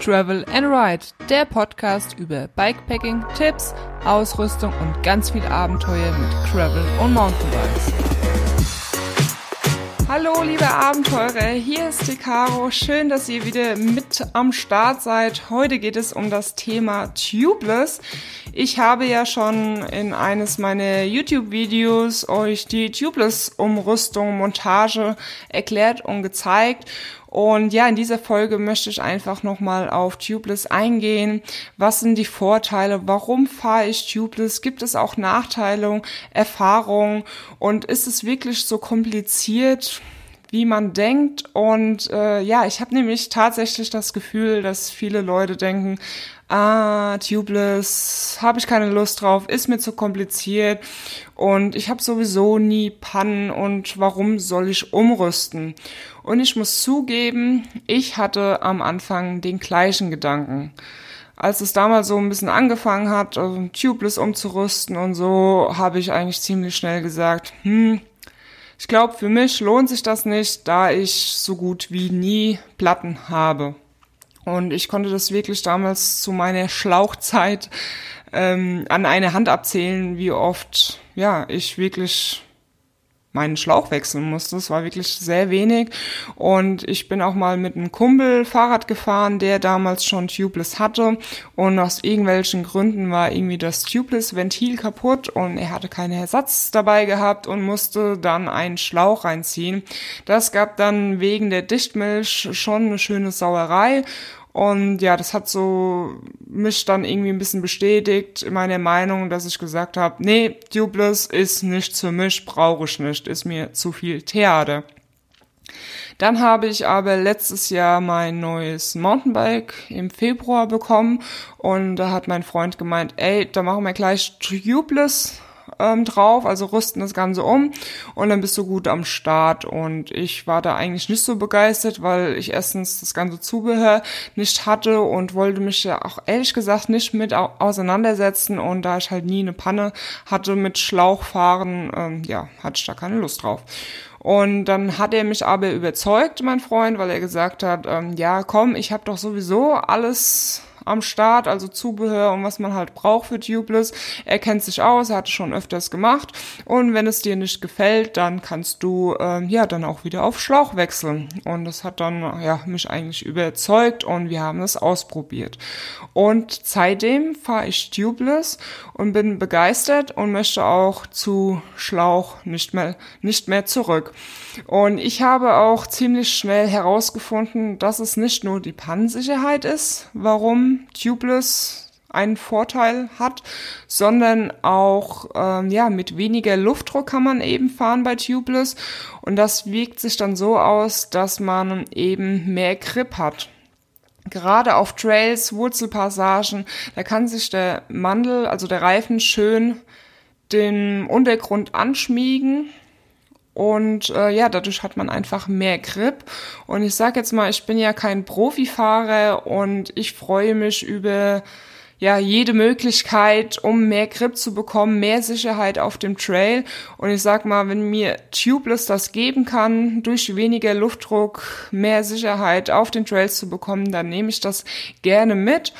Travel and Ride, der Podcast über Bikepacking, Tipps, Ausrüstung und ganz viel Abenteuer mit Travel und Mountainbikes. Hallo liebe Abenteurer, hier ist die Caro. Schön, dass ihr wieder mit am Start seid. Heute geht es um das Thema Tubeless. Ich habe ja schon in eines meiner YouTube-Videos euch die Tubeless-Umrüstung, Montage erklärt und gezeigt. Und ja, in dieser Folge möchte ich einfach nochmal auf Tubeless eingehen. Was sind die Vorteile? Warum fahre ich Tubeless? Gibt es auch Nachteile, Erfahrungen? Und ist es wirklich so kompliziert? wie man denkt. Und äh, ja, ich habe nämlich tatsächlich das Gefühl, dass viele Leute denken, ah, tubeless, habe ich keine Lust drauf, ist mir zu kompliziert und ich habe sowieso nie Pannen und warum soll ich umrüsten? Und ich muss zugeben, ich hatte am Anfang den gleichen Gedanken. Als es damals so ein bisschen angefangen hat, also tubeless umzurüsten und so, habe ich eigentlich ziemlich schnell gesagt, hm, ich glaube, für mich lohnt sich das nicht, da ich so gut wie nie Platten habe. Und ich konnte das wirklich damals zu meiner Schlauchzeit ähm, an eine Hand abzählen, wie oft ja ich wirklich meinen Schlauch wechseln musste. Das war wirklich sehr wenig. Und ich bin auch mal mit einem Kumpel Fahrrad gefahren, der damals schon Tubeless hatte. Und aus irgendwelchen Gründen war irgendwie das Tubeless-Ventil kaputt und er hatte keinen Ersatz dabei gehabt und musste dann einen Schlauch reinziehen. Das gab dann wegen der Dichtmilch schon eine schöne Sauerei. Und ja, das hat so mich dann irgendwie ein bisschen bestätigt in meiner Meinung, dass ich gesagt habe, nee, Tubeless ist nichts für mich, brauche ich nicht, ist mir zu viel Theater. Dann habe ich aber letztes Jahr mein neues Mountainbike im Februar bekommen und da hat mein Freund gemeint, ey, da machen wir gleich Tubeless ähm, drauf, also rüsten das Ganze um und dann bist du gut am Start. Und ich war da eigentlich nicht so begeistert, weil ich erstens das ganze Zubehör nicht hatte und wollte mich ja auch ehrlich gesagt nicht mit auseinandersetzen. Und da ich halt nie eine Panne hatte mit Schlauchfahren, ähm, ja, hatte ich da keine Lust drauf. Und dann hat er mich aber überzeugt, mein Freund, weil er gesagt hat, ähm, ja, komm, ich habe doch sowieso alles am Start, also Zubehör und was man halt braucht für Tubeless. Er kennt sich aus, er hat es schon öfters gemacht und wenn es dir nicht gefällt, dann kannst du ähm, ja dann auch wieder auf Schlauch wechseln und das hat dann ja mich eigentlich überzeugt und wir haben es ausprobiert und seitdem fahre ich Tubeless und bin begeistert und möchte auch zu Schlauch nicht mehr nicht mehr zurück. Und ich habe auch ziemlich schnell herausgefunden, dass es nicht nur die Pannensicherheit ist, warum Tubeless einen Vorteil hat, sondern auch ähm, ja mit weniger Luftdruck kann man eben fahren bei Tubeless und das wirkt sich dann so aus, dass man eben mehr Grip hat. Gerade auf Trails, Wurzelpassagen, da kann sich der Mandel, also der Reifen schön den Untergrund anschmiegen und äh, ja, dadurch hat man einfach mehr Grip. Und ich sag jetzt mal, ich bin ja kein Profifahrer und ich freue mich über ja jede Möglichkeit, um mehr Grip zu bekommen, mehr Sicherheit auf dem Trail. Und ich sag mal, wenn mir Tubeless das geben kann, durch weniger Luftdruck mehr Sicherheit auf den Trails zu bekommen, dann nehme ich das gerne mit.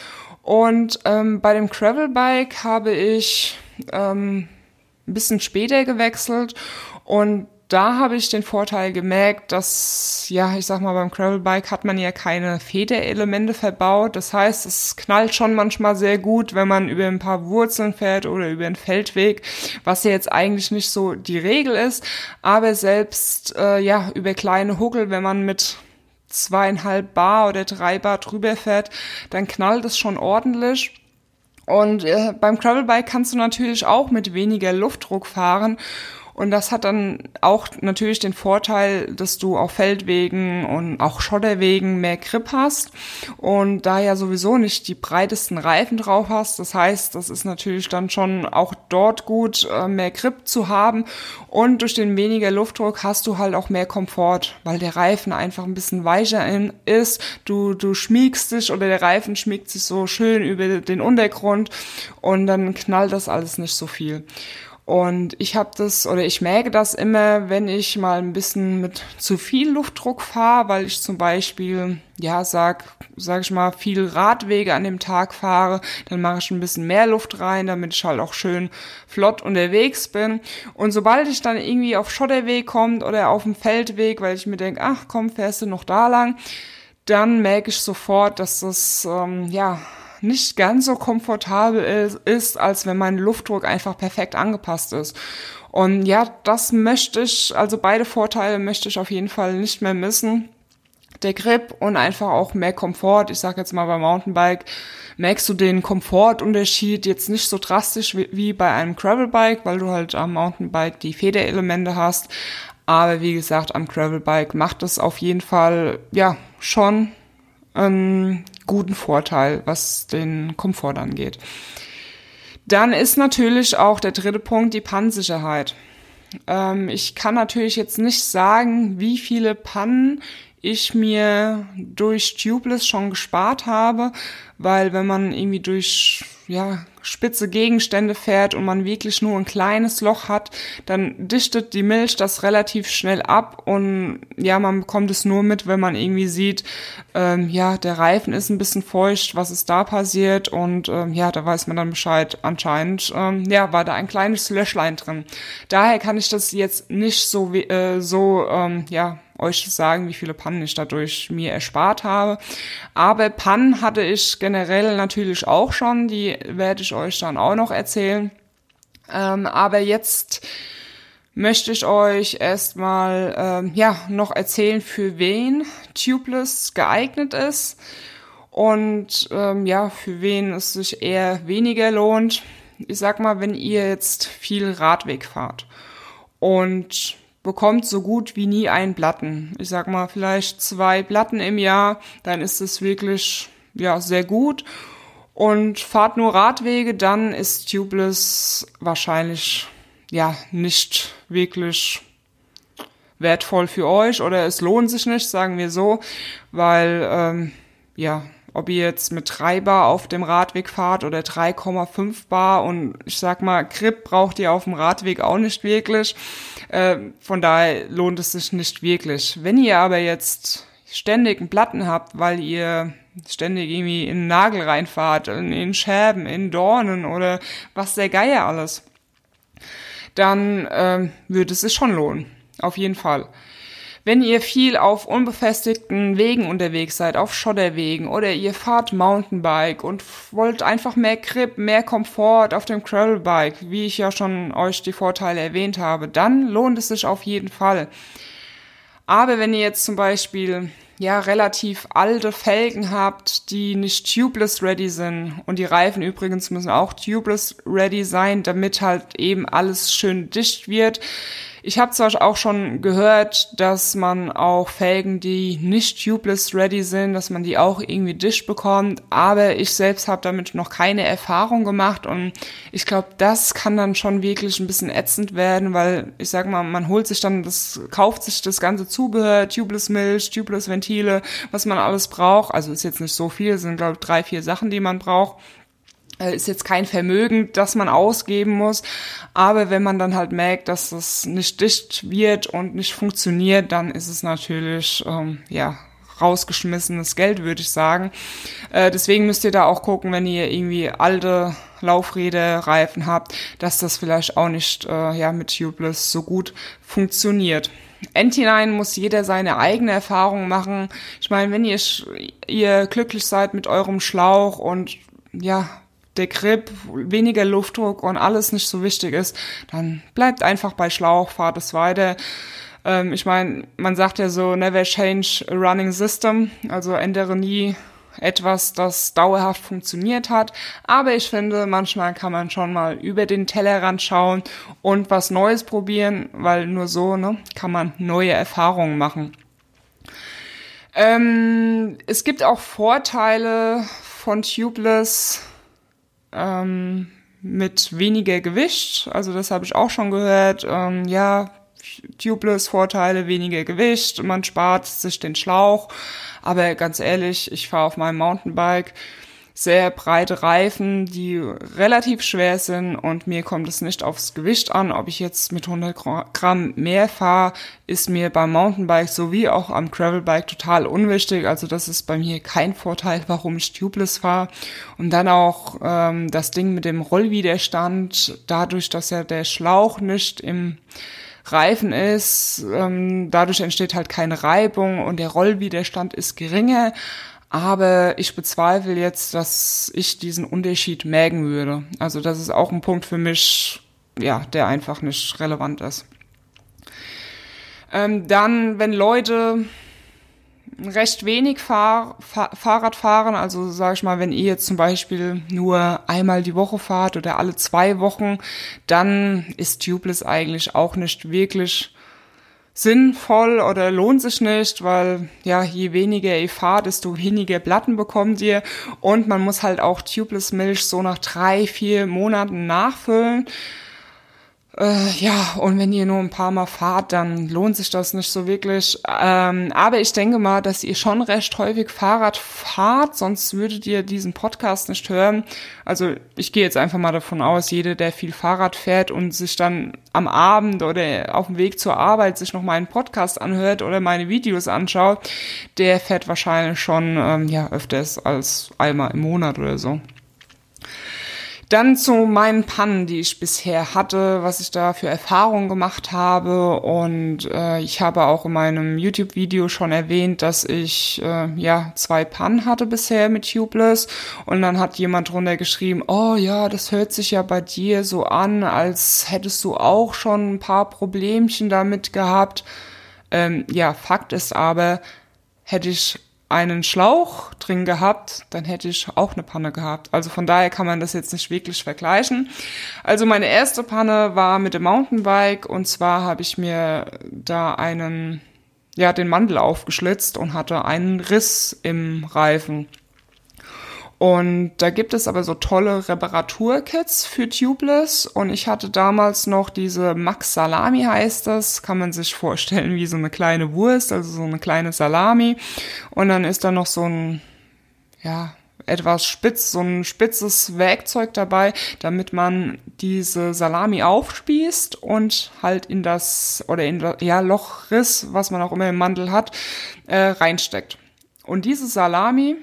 Und ähm, bei dem Gravelbike habe ich ähm, ein bisschen später gewechselt und da habe ich den Vorteil gemerkt, dass, ja, ich sag mal, beim Gravelbike hat man ja keine Federelemente verbaut. Das heißt, es knallt schon manchmal sehr gut, wenn man über ein paar Wurzeln fährt oder über einen Feldweg, was ja jetzt eigentlich nicht so die Regel ist. Aber selbst, äh, ja, über kleine Huckel, wenn man mit zweieinhalb Bar oder drei Bar drüber fährt, dann knallt es schon ordentlich. Und äh, beim Gravelbike kannst du natürlich auch mit weniger Luftdruck fahren und das hat dann auch natürlich den Vorteil, dass du auf Feldwegen und auch Schotterwegen mehr Grip hast und da ja sowieso nicht die breitesten Reifen drauf hast. Das heißt, das ist natürlich dann schon auch dort gut, äh, mehr Grip zu haben und durch den weniger Luftdruck hast du halt auch mehr Komfort, weil der Reifen einfach ein bisschen weicher ist. Du, du schmiegst dich oder der Reifen schmiegt sich so schön über den Untergrund und dann knallt das alles nicht so viel. Und ich habe das oder ich merke das immer, wenn ich mal ein bisschen mit zu viel Luftdruck fahre, weil ich zum Beispiel, ja, sag, sag ich mal, viel Radwege an dem Tag fahre, dann mache ich ein bisschen mehr Luft rein, damit ich halt auch schön flott unterwegs bin. Und sobald ich dann irgendwie auf Schotterweg kommt oder auf dem Feldweg, weil ich mir denke, ach komm, fährst du noch da lang, dann merke ich sofort, dass das, ähm, ja, nicht ganz so komfortabel ist, als wenn mein Luftdruck einfach perfekt angepasst ist. Und ja, das möchte ich, also beide Vorteile möchte ich auf jeden Fall nicht mehr missen. Der Grip und einfach auch mehr Komfort. Ich sage jetzt mal beim Mountainbike merkst du den Komfortunterschied jetzt nicht so drastisch wie, wie bei einem Gravelbike, weil du halt am Mountainbike die Federelemente hast. Aber wie gesagt, am Gravelbike macht es auf jeden Fall ja schon einen guten Vorteil, was den Komfort angeht. Dann ist natürlich auch der dritte Punkt die Pannensicherheit. Ähm, ich kann natürlich jetzt nicht sagen, wie viele Pannen ich mir durch Tubeless schon gespart habe, weil wenn man irgendwie durch ja, spitze Gegenstände fährt und man wirklich nur ein kleines Loch hat, dann dichtet die Milch das relativ schnell ab und ja, man bekommt es nur mit, wenn man irgendwie sieht, ähm, ja, der Reifen ist ein bisschen feucht, was ist da passiert und ähm, ja, da weiß man dann Bescheid. Anscheinend, ähm, ja, war da ein kleines Löschlein drin. Daher kann ich das jetzt nicht so, äh, so, ähm, ja, euch sagen, wie viele Pannen ich dadurch mir erspart habe. Aber Pannen hatte ich generell natürlich auch schon, die werde ich euch dann auch noch erzählen. Ähm, aber jetzt möchte ich euch erstmal ähm, ja noch erzählen, für wen Tubeless geeignet ist und ähm, ja für wen es sich eher weniger lohnt. Ich sag mal, wenn ihr jetzt viel Radweg fahrt und bekommt so gut wie nie einen Platten. Ich sag mal vielleicht zwei Platten im Jahr, dann ist es wirklich ja sehr gut. Und fahrt nur Radwege, dann ist Tubeless wahrscheinlich ja nicht wirklich wertvoll für euch oder es lohnt sich nicht, sagen wir so, weil ähm, ja ob ihr jetzt mit 3 Bar auf dem Radweg fahrt oder 3,5 Bar und ich sag mal, Grip braucht ihr auf dem Radweg auch nicht wirklich. Äh, von daher lohnt es sich nicht wirklich. Wenn ihr aber jetzt ständig einen Platten habt, weil ihr ständig irgendwie in einen Nagel reinfahrt, in, in Scherben, in Dornen oder was der Geier alles, dann ähm, würde es sich schon lohnen. Auf jeden Fall. Wenn ihr viel auf unbefestigten Wegen unterwegs seid, auf Schotterwegen oder ihr fahrt Mountainbike und wollt einfach mehr Grip, mehr Komfort auf dem Gravelbike, wie ich ja schon euch die Vorteile erwähnt habe, dann lohnt es sich auf jeden Fall. Aber wenn ihr jetzt zum Beispiel ja relativ alte Felgen habt, die nicht tubeless ready sind und die Reifen übrigens müssen auch tubeless ready sein, damit halt eben alles schön dicht wird, ich habe zwar auch schon gehört, dass man auch Felgen, die nicht tubeless ready sind, dass man die auch irgendwie dicht bekommt, aber ich selbst habe damit noch keine Erfahrung gemacht und ich glaube, das kann dann schon wirklich ein bisschen ätzend werden, weil ich sag mal, man holt sich dann das, kauft sich das ganze Zubehör, tubeless Milch, tubeless Ventile, was man alles braucht. Also ist jetzt nicht so viel, sind glaube ich drei, vier Sachen, die man braucht ist jetzt kein Vermögen, das man ausgeben muss. Aber wenn man dann halt merkt, dass das nicht dicht wird und nicht funktioniert, dann ist es natürlich, ähm, ja, rausgeschmissenes Geld, würde ich sagen. Äh, deswegen müsst ihr da auch gucken, wenn ihr irgendwie alte Laufräder, Reifen habt, dass das vielleicht auch nicht äh, ja, mit Tubeless so gut funktioniert. Endhinein muss jeder seine eigene Erfahrung machen. Ich meine, wenn ihr, ihr glücklich seid mit eurem Schlauch und ja, der Grip, weniger Luftdruck und alles nicht so wichtig ist, dann bleibt einfach bei Schlauch, fahrt es weiter. Ähm, ich meine, man sagt ja so, never change a running system, also ändere nie etwas, das dauerhaft funktioniert hat. Aber ich finde, manchmal kann man schon mal über den Tellerrand schauen und was Neues probieren, weil nur so ne, kann man neue Erfahrungen machen. Ähm, es gibt auch Vorteile von Tubeless ähm, mit weniger Gewicht. Also das habe ich auch schon gehört. Ähm, ja, Tubeless Vorteile, weniger Gewicht, man spart sich den Schlauch. Aber ganz ehrlich, ich fahre auf meinem Mountainbike sehr breite Reifen, die relativ schwer sind und mir kommt es nicht aufs Gewicht an. Ob ich jetzt mit 100 Gramm mehr fahre, ist mir beim Mountainbike sowie auch am Gravelbike total unwichtig. Also das ist bei mir kein Vorteil, warum ich tubeless fahre. Und dann auch ähm, das Ding mit dem Rollwiderstand, dadurch, dass ja der Schlauch nicht im Reifen ist, ähm, dadurch entsteht halt keine Reibung und der Rollwiderstand ist geringer. Aber ich bezweifle jetzt, dass ich diesen Unterschied merken würde. Also das ist auch ein Punkt für mich, ja, der einfach nicht relevant ist. Ähm, dann, wenn Leute recht wenig Fahr Fahr Fahrrad fahren, also sage ich mal, wenn ihr jetzt zum Beispiel nur einmal die Woche fahrt oder alle zwei Wochen, dann ist Tubeless eigentlich auch nicht wirklich sinnvoll oder lohnt sich nicht, weil ja, je weniger ihr fahrt, desto weniger Platten bekommt ihr und man muss halt auch Tubeless Milch so nach drei, vier Monaten nachfüllen. Äh, ja, und wenn ihr nur ein paar Mal fahrt, dann lohnt sich das nicht so wirklich. Ähm, aber ich denke mal, dass ihr schon recht häufig Fahrrad fahrt, sonst würdet ihr diesen Podcast nicht hören. Also ich gehe jetzt einfach mal davon aus, jeder, der viel Fahrrad fährt und sich dann am Abend oder auf dem Weg zur Arbeit sich noch meinen Podcast anhört oder meine Videos anschaut, der fährt wahrscheinlich schon ähm, ja öfters als einmal im Monat oder so. Dann zu meinen Pannen, die ich bisher hatte, was ich da für Erfahrungen gemacht habe. Und äh, ich habe auch in meinem YouTube-Video schon erwähnt, dass ich äh, ja zwei Pannen hatte bisher mit Tubeless. Und dann hat jemand drunter geschrieben, oh ja, das hört sich ja bei dir so an, als hättest du auch schon ein paar Problemchen damit gehabt. Ähm, ja, Fakt ist aber, hätte ich einen Schlauch drin gehabt, dann hätte ich auch eine Panne gehabt. Also von daher kann man das jetzt nicht wirklich vergleichen. Also meine erste Panne war mit dem Mountainbike und zwar habe ich mir da einen, ja, den Mandel aufgeschlitzt und hatte einen Riss im Reifen. Und da gibt es aber so tolle Reparaturkits für Tubeless. Und ich hatte damals noch diese Max Salami heißt das. Kann man sich vorstellen wie so eine kleine Wurst, also so eine kleine Salami. Und dann ist da noch so ein, ja, etwas spitz, so ein spitzes Werkzeug dabei, damit man diese Salami aufspießt und halt in das, oder in ja, Lochriss, was man auch immer im Mandel hat, äh, reinsteckt. Und diese Salami,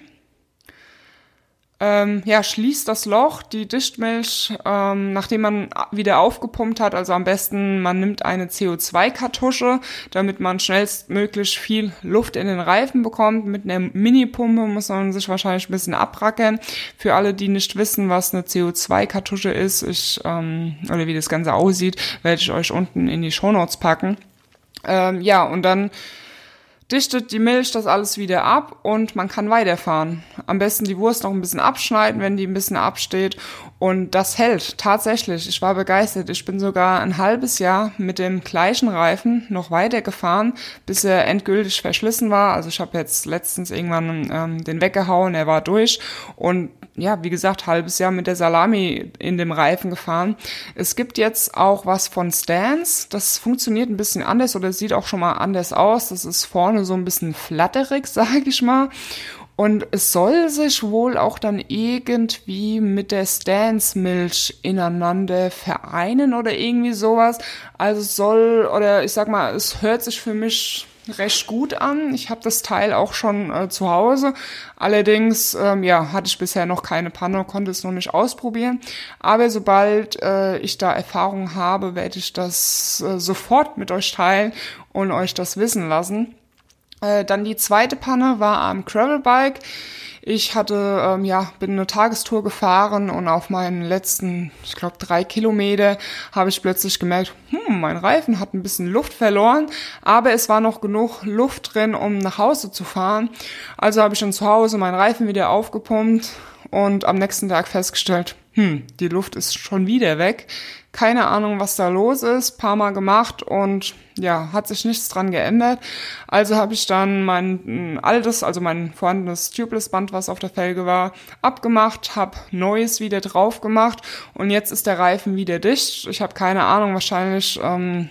ähm, ja, schließt das Loch, die Dichtmilch, ähm, nachdem man wieder aufgepumpt hat. Also am besten, man nimmt eine CO2-Kartusche, damit man schnellstmöglich viel Luft in den Reifen bekommt. Mit einer Mini-Pumpe muss man sich wahrscheinlich ein bisschen abrackern. Für alle, die nicht wissen, was eine CO2-Kartusche ist, ich, ähm, oder wie das Ganze aussieht, werde ich euch unten in die Shownotes packen. Ähm, ja, und dann dichtet die Milch das alles wieder ab und man kann weiterfahren. Am besten die Wurst noch ein bisschen abschneiden, wenn die ein bisschen absteht. Und das hält tatsächlich. Ich war begeistert. Ich bin sogar ein halbes Jahr mit dem gleichen Reifen noch weitergefahren, bis er endgültig verschlissen war. Also ich habe jetzt letztens irgendwann ähm, den weggehauen, er war durch. Und ja, wie gesagt, halbes Jahr mit der Salami in dem Reifen gefahren. Es gibt jetzt auch was von Stance. Das funktioniert ein bisschen anders oder sieht auch schon mal anders aus. Das ist vorne so ein bisschen flatterig, sage ich mal. Und es soll sich wohl auch dann irgendwie mit der Stance-Milch ineinander vereinen oder irgendwie sowas. Also soll, oder ich sag mal, es hört sich für mich recht gut an. Ich habe das Teil auch schon äh, zu Hause. Allerdings, ähm, ja, hatte ich bisher noch keine Panne, konnte es noch nicht ausprobieren. Aber sobald äh, ich da Erfahrung habe, werde ich das äh, sofort mit euch teilen und euch das wissen lassen. Äh, dann die zweite Panne war am Gravelbike. Ich hatte, ähm, ja, bin eine Tagestour gefahren und auf meinen letzten, ich glaube, drei Kilometer habe ich plötzlich gemerkt, hm, mein Reifen hat ein bisschen Luft verloren, aber es war noch genug Luft drin, um nach Hause zu fahren. Also habe ich dann zu Hause meinen Reifen wieder aufgepumpt und am nächsten Tag festgestellt, hm, die Luft ist schon wieder weg. Keine Ahnung, was da los ist. Paar Mal gemacht und ja, hat sich nichts dran geändert. Also habe ich dann mein altes, also mein vorhandenes Tubeless-Band, was auf der Felge war, abgemacht, habe neues wieder drauf gemacht und jetzt ist der Reifen wieder dicht. Ich habe keine Ahnung, wahrscheinlich ähm,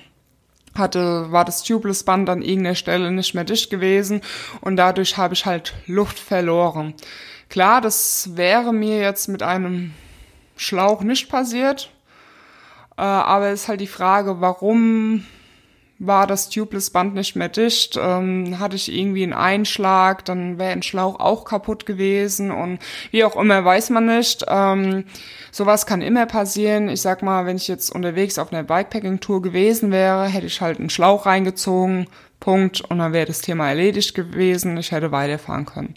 hatte, war das Tubeless Band an irgendeiner Stelle nicht mehr dicht gewesen und dadurch habe ich halt Luft verloren. Klar, das wäre mir jetzt mit einem Schlauch nicht passiert, äh, aber ist halt die Frage, warum war das Tubeless Band nicht mehr dicht, ähm, hatte ich irgendwie einen Einschlag, dann wäre ein Schlauch auch kaputt gewesen und wie auch immer, weiß man nicht. Ähm, sowas kann immer passieren. Ich sag mal, wenn ich jetzt unterwegs auf einer Bikepacking-Tour gewesen wäre, hätte ich halt einen Schlauch reingezogen, Punkt, und dann wäre das Thema erledigt gewesen, ich hätte weiterfahren können.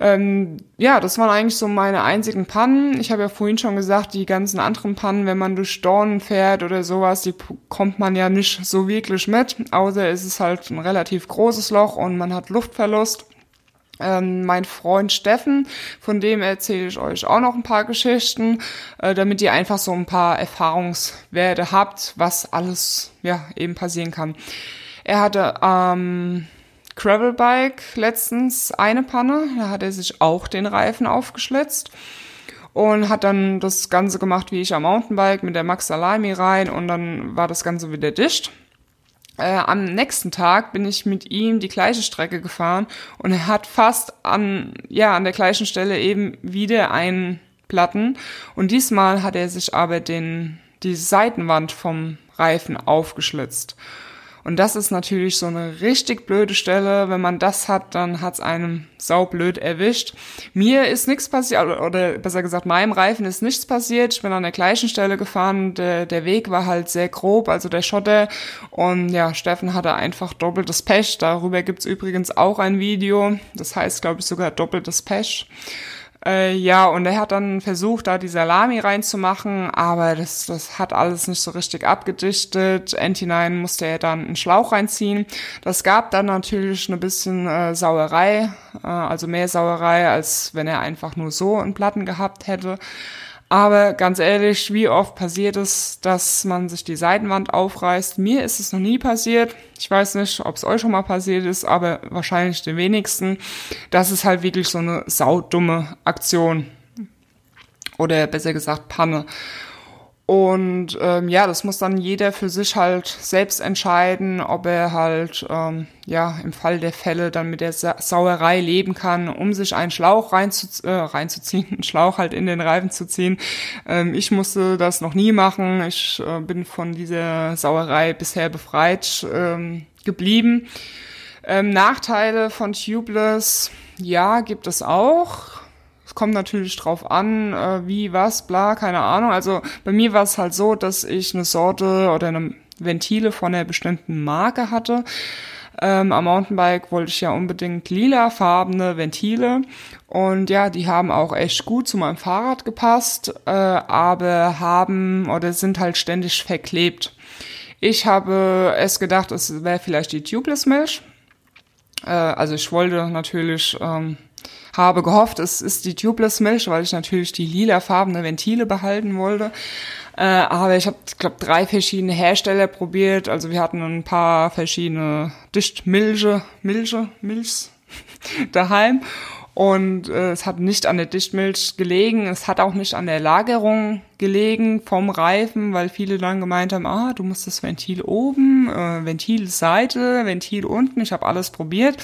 Ähm, ja, das waren eigentlich so meine einzigen Pannen. Ich habe ja vorhin schon gesagt, die ganzen anderen Pannen, wenn man durch Dornen fährt oder sowas, die kommt man ja nicht so wirklich mit. Außer es ist halt ein relativ großes Loch und man hat Luftverlust. Ähm, mein Freund Steffen, von dem erzähle ich euch auch noch ein paar Geschichten, äh, damit ihr einfach so ein paar Erfahrungswerte habt, was alles ja eben passieren kann. Er hatte ähm, Gravelbike letztens eine Panne. Da hat er sich auch den Reifen aufgeschlitzt und hat dann das Ganze gemacht wie ich am Mountainbike mit der Max Salami rein und dann war das Ganze wieder dicht. Äh, am nächsten Tag bin ich mit ihm die gleiche Strecke gefahren und er hat fast an, ja, an der gleichen Stelle eben wieder einen Platten und diesmal hat er sich aber den, die Seitenwand vom Reifen aufgeschlitzt. Und das ist natürlich so eine richtig blöde Stelle. Wenn man das hat, dann hat's einem saublöd erwischt. Mir ist nichts passiert, oder besser gesagt, meinem Reifen ist nichts passiert. Ich bin an der gleichen Stelle gefahren. Der, der Weg war halt sehr grob, also der Schotter. Und ja, Steffen hatte einfach doppeltes Pech. Darüber gibt's übrigens auch ein Video. Das heißt, glaube ich, sogar doppeltes Pech. Äh, ja, und er hat dann versucht, da die Salami reinzumachen, aber das, das hat alles nicht so richtig abgedichtet. Entinein musste er dann einen Schlauch reinziehen. Das gab dann natürlich ein bisschen äh, Sauerei, äh, also mehr Sauerei, als wenn er einfach nur so einen Platten gehabt hätte. Aber ganz ehrlich, wie oft passiert es, dass man sich die Seitenwand aufreißt? Mir ist es noch nie passiert. Ich weiß nicht, ob es euch schon mal passiert ist, aber wahrscheinlich den wenigsten. Das ist halt wirklich so eine saudumme Aktion. Oder besser gesagt Panne. Und ähm, ja, das muss dann jeder für sich halt selbst entscheiden, ob er halt ähm, ja im Fall der Fälle dann mit der Sa Sauerei leben kann, um sich einen Schlauch reinzu äh, reinzuziehen, einen Schlauch halt in den Reifen zu ziehen. Ähm, ich musste das noch nie machen. Ich äh, bin von dieser Sauerei bisher befreit ähm, geblieben. Ähm, Nachteile von Tubeless, ja, gibt es auch kommt natürlich drauf an, äh, wie, was, bla, keine Ahnung. Also bei mir war es halt so, dass ich eine Sorte oder eine Ventile von einer bestimmten Marke hatte. Ähm, am Mountainbike wollte ich ja unbedingt lilafarbene Ventile und ja, die haben auch echt gut zu meinem Fahrrad gepasst, äh, aber haben oder sind halt ständig verklebt. Ich habe es gedacht, es wäre vielleicht die Tubeless Milch. Äh, also ich wollte natürlich ähm, habe gehofft, es ist die Tubeless Milch, weil ich natürlich die lilafarbene Ventile behalten wollte. Äh, aber ich habe, glaube drei verschiedene Hersteller probiert. Also wir hatten ein paar verschiedene Dichtmilche, Milche, Milchs daheim. Und äh, es hat nicht an der Dichtmilch gelegen, es hat auch nicht an der Lagerung gelegen vom Reifen, weil viele dann gemeint haben, ah, du musst das Ventil oben, äh, Ventilseite, Ventil unten. Ich habe alles probiert,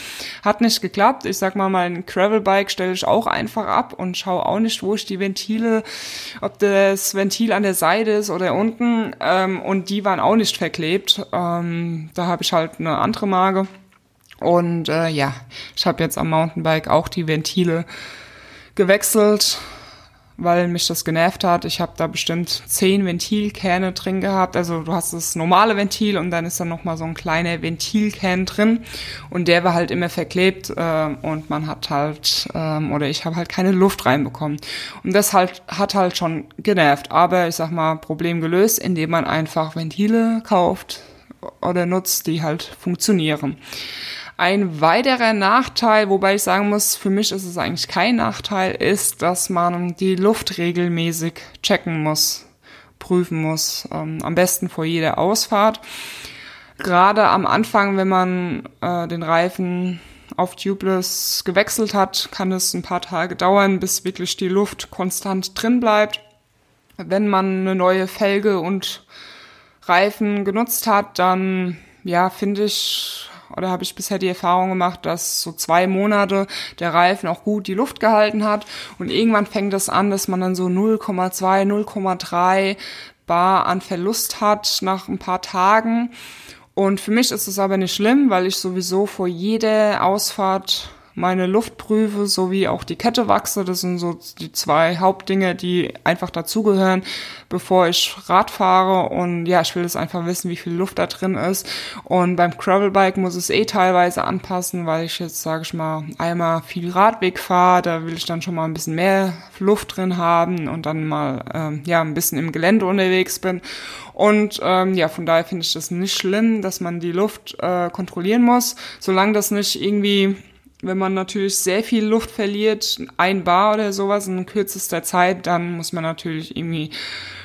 hat nicht geklappt. Ich sag mal, mein Gravelbike stelle ich auch einfach ab und schaue auch nicht, wo ich die Ventile, ob das Ventil an der Seite ist oder unten. Ähm, und die waren auch nicht verklebt. Ähm, da habe ich halt eine andere Marke. Und äh, ja, ich habe jetzt am Mountainbike auch die Ventile gewechselt, weil mich das genervt hat. Ich habe da bestimmt zehn Ventilkerne drin gehabt. Also du hast das normale Ventil und dann ist da nochmal so ein kleiner Ventilkern drin und der war halt immer verklebt äh, und man hat halt, ähm, oder ich habe halt keine Luft reinbekommen. Und das halt hat halt schon genervt. Aber ich sag mal, Problem gelöst, indem man einfach Ventile kauft oder nutzt, die halt funktionieren. Ein weiterer Nachteil, wobei ich sagen muss, für mich ist es eigentlich kein Nachteil, ist, dass man die Luft regelmäßig checken muss, prüfen muss, ähm, am besten vor jeder Ausfahrt. Gerade am Anfang, wenn man äh, den Reifen auf Tubeless gewechselt hat, kann es ein paar Tage dauern, bis wirklich die Luft konstant drin bleibt. Wenn man eine neue Felge und Reifen genutzt hat, dann ja, finde ich, oder habe ich bisher die Erfahrung gemacht, dass so zwei Monate der Reifen auch gut die Luft gehalten hat und irgendwann fängt es an, dass man dann so 0,2, 0,3 Bar an Verlust hat nach ein paar Tagen. Und für mich ist es aber nicht schlimm, weil ich sowieso vor jeder Ausfahrt meine Luftprüfe sowie auch die Kette wachse. Das sind so die zwei Hauptdinge, die einfach dazugehören, bevor ich Rad fahre. Und ja, ich will das einfach wissen, wie viel Luft da drin ist. Und beim Gravelbike muss es eh teilweise anpassen, weil ich jetzt, sage ich mal, einmal viel Radweg fahre. Da will ich dann schon mal ein bisschen mehr Luft drin haben und dann mal ähm, ja ein bisschen im Gelände unterwegs bin. Und ähm, ja, von daher finde ich das nicht schlimm, dass man die Luft äh, kontrollieren muss, solange das nicht irgendwie wenn man natürlich sehr viel Luft verliert, ein Bar oder sowas in kürzester Zeit, dann muss man natürlich irgendwie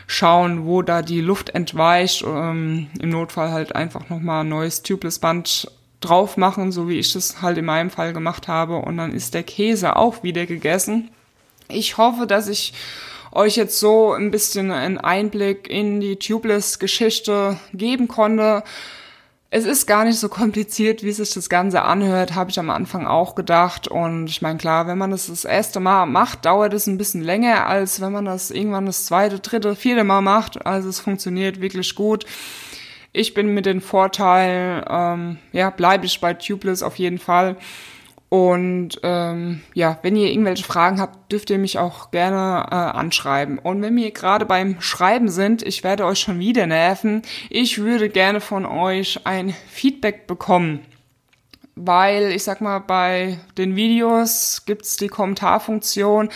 schauen, wo da die Luft entweicht. Ähm, Im Notfall halt einfach nochmal ein neues Tubeless Band drauf machen, so wie ich es halt in meinem Fall gemacht habe. Und dann ist der Käse auch wieder gegessen. Ich hoffe, dass ich euch jetzt so ein bisschen einen Einblick in die Tubeless-Geschichte geben konnte. Es ist gar nicht so kompliziert, wie sich das Ganze anhört, habe ich am Anfang auch gedacht. Und ich meine, klar, wenn man das das erste Mal macht, dauert es ein bisschen länger, als wenn man das irgendwann das zweite, dritte, vierte Mal macht. Also es funktioniert wirklich gut. Ich bin mit den Vorteilen, ähm, ja, bleibe ich bei Tubeless auf jeden Fall. Und ähm, ja, wenn ihr irgendwelche Fragen habt, dürft ihr mich auch gerne äh, anschreiben. Und wenn wir gerade beim Schreiben sind, ich werde euch schon wieder nerven, ich würde gerne von euch ein Feedback bekommen. Weil ich sag mal, bei den Videos gibt's die Kommentarfunktion,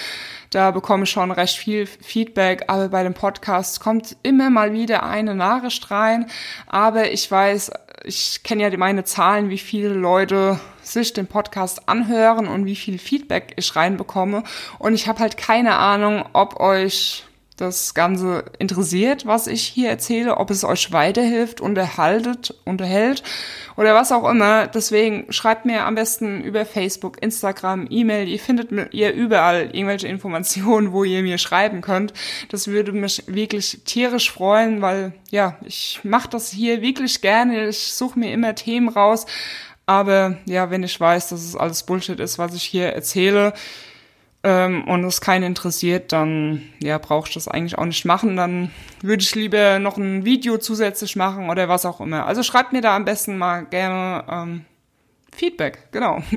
da bekomme ich schon recht viel Feedback, aber bei dem Podcast kommt immer mal wieder eine Nachricht rein. Aber ich weiß, ich kenne ja meine Zahlen, wie viele Leute sich den Podcast anhören und wie viel Feedback ich reinbekomme. Und ich habe halt keine Ahnung, ob euch das Ganze interessiert, was ich hier erzähle, ob es euch weiterhilft, unterhaltet, unterhält oder was auch immer. Deswegen schreibt mir am besten über Facebook, Instagram, E-Mail. Ihr findet ihr überall irgendwelche Informationen, wo ihr mir schreiben könnt. Das würde mich wirklich tierisch freuen, weil ja, ich mache das hier wirklich gerne. Ich suche mir immer Themen raus. Aber ja, wenn ich weiß, dass es alles Bullshit ist, was ich hier erzähle, ähm, und es keinen interessiert, dann ja, brauche ich das eigentlich auch nicht machen. Dann würde ich lieber noch ein Video zusätzlich machen oder was auch immer. Also schreibt mir da am besten mal gerne ähm, Feedback, genau.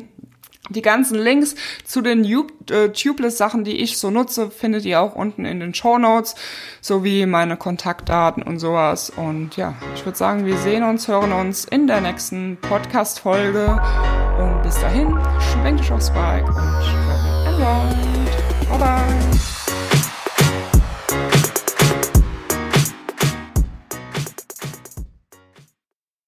Die ganzen Links zu den äh, Tubeless-Sachen, die ich so nutze, findet ihr auch unten in den Show Notes, sowie meine Kontaktdaten und sowas. Und ja, ich würde sagen, wir sehen uns, hören uns in der nächsten Podcast-Folge. Und bis dahin, schwenkt euch aufs Bike und alone